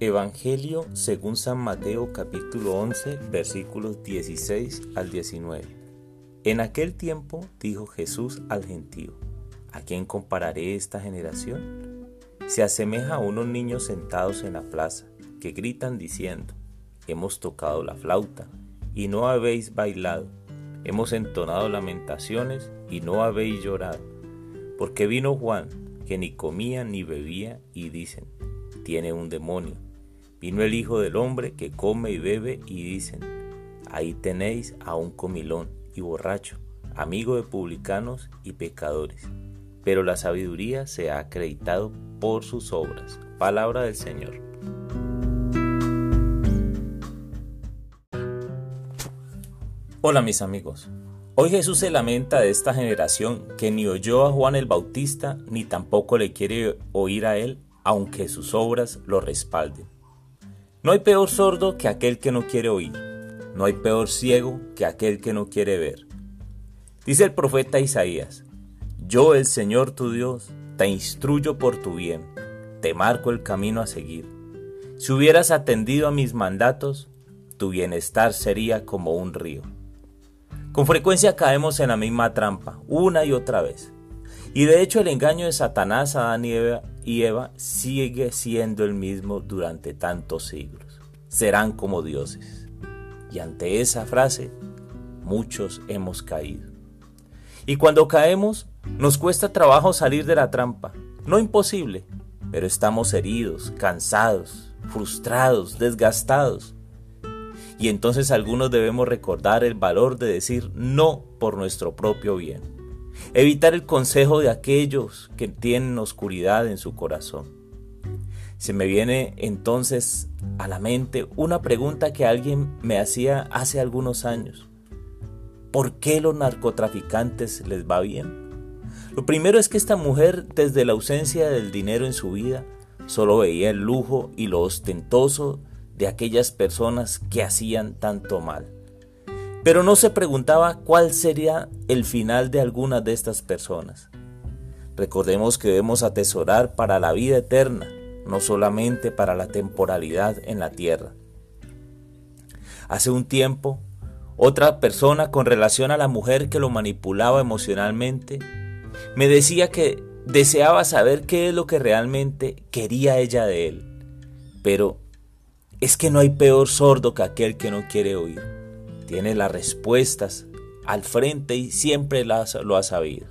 Evangelio según San Mateo capítulo 11 versículos 16 al 19. En aquel tiempo dijo Jesús al gentío, ¿a quién compararé esta generación? Se asemeja a unos niños sentados en la plaza, que gritan diciendo, hemos tocado la flauta y no habéis bailado, hemos entonado lamentaciones y no habéis llorado, porque vino Juan, que ni comía ni bebía, y dicen, tiene un demonio Vino el Hijo del Hombre que come y bebe y dicen, ahí tenéis a un comilón y borracho, amigo de publicanos y pecadores. Pero la sabiduría se ha acreditado por sus obras. Palabra del Señor. Hola mis amigos. Hoy Jesús se lamenta de esta generación que ni oyó a Juan el Bautista ni tampoco le quiere oír a él, aunque sus obras lo respalden. No hay peor sordo que aquel que no quiere oír. No hay peor ciego que aquel que no quiere ver. Dice el profeta Isaías, Yo el Señor tu Dios te instruyo por tu bien, te marco el camino a seguir. Si hubieras atendido a mis mandatos, tu bienestar sería como un río. Con frecuencia caemos en la misma trampa, una y otra vez. Y de hecho el engaño de Satanás a Adán y Eva, y Eva sigue siendo el mismo durante tantos siglos. Serán como dioses. Y ante esa frase, muchos hemos caído. Y cuando caemos, nos cuesta trabajo salir de la trampa. No imposible, pero estamos heridos, cansados, frustrados, desgastados. Y entonces algunos debemos recordar el valor de decir no por nuestro propio bien evitar el consejo de aquellos que tienen oscuridad en su corazón. Se me viene entonces a la mente una pregunta que alguien me hacía hace algunos años. ¿Por qué los narcotraficantes les va bien? Lo primero es que esta mujer, desde la ausencia del dinero en su vida, solo veía el lujo y lo ostentoso de aquellas personas que hacían tanto mal pero no se preguntaba cuál sería el final de algunas de estas personas. Recordemos que debemos atesorar para la vida eterna, no solamente para la temporalidad en la tierra. Hace un tiempo, otra persona con relación a la mujer que lo manipulaba emocionalmente, me decía que deseaba saber qué es lo que realmente quería ella de él. Pero es que no hay peor sordo que aquel que no quiere oír tiene las respuestas al frente y siempre lo ha sabido.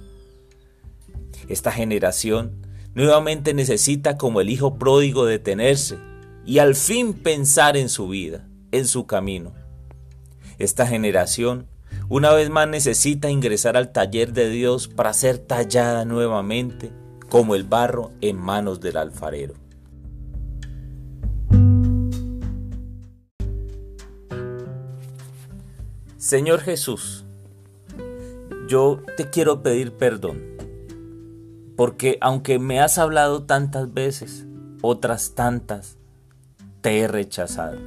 Esta generación nuevamente necesita como el hijo pródigo detenerse y al fin pensar en su vida, en su camino. Esta generación una vez más necesita ingresar al taller de Dios para ser tallada nuevamente como el barro en manos del alfarero. Señor Jesús, yo te quiero pedir perdón, porque aunque me has hablado tantas veces, otras tantas, te he rechazado.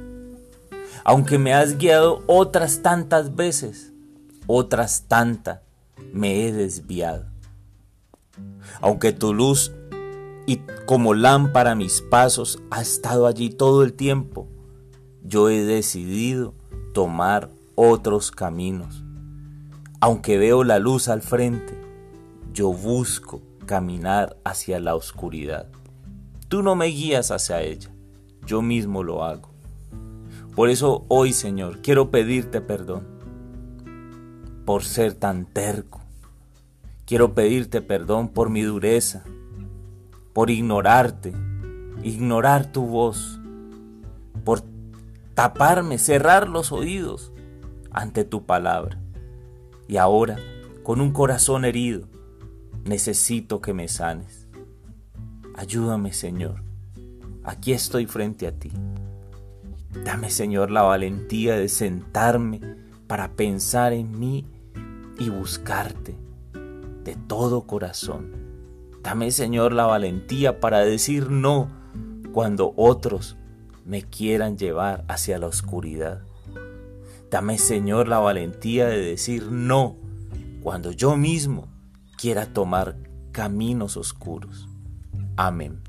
Aunque me has guiado otras tantas veces, otras tantas, me he desviado. Aunque tu luz y como lámpara mis pasos ha estado allí todo el tiempo, yo he decidido tomar otros caminos. Aunque veo la luz al frente, yo busco caminar hacia la oscuridad. Tú no me guías hacia ella, yo mismo lo hago. Por eso hoy, Señor, quiero pedirte perdón por ser tan terco. Quiero pedirte perdón por mi dureza, por ignorarte, ignorar tu voz, por taparme, cerrar los oídos ante tu palabra. Y ahora, con un corazón herido, necesito que me sanes. Ayúdame, Señor. Aquí estoy frente a ti. Dame, Señor, la valentía de sentarme para pensar en mí y buscarte de todo corazón. Dame, Señor, la valentía para decir no cuando otros me quieran llevar hacia la oscuridad. Dame, Señor, la valentía de decir no cuando yo mismo quiera tomar caminos oscuros. Amén.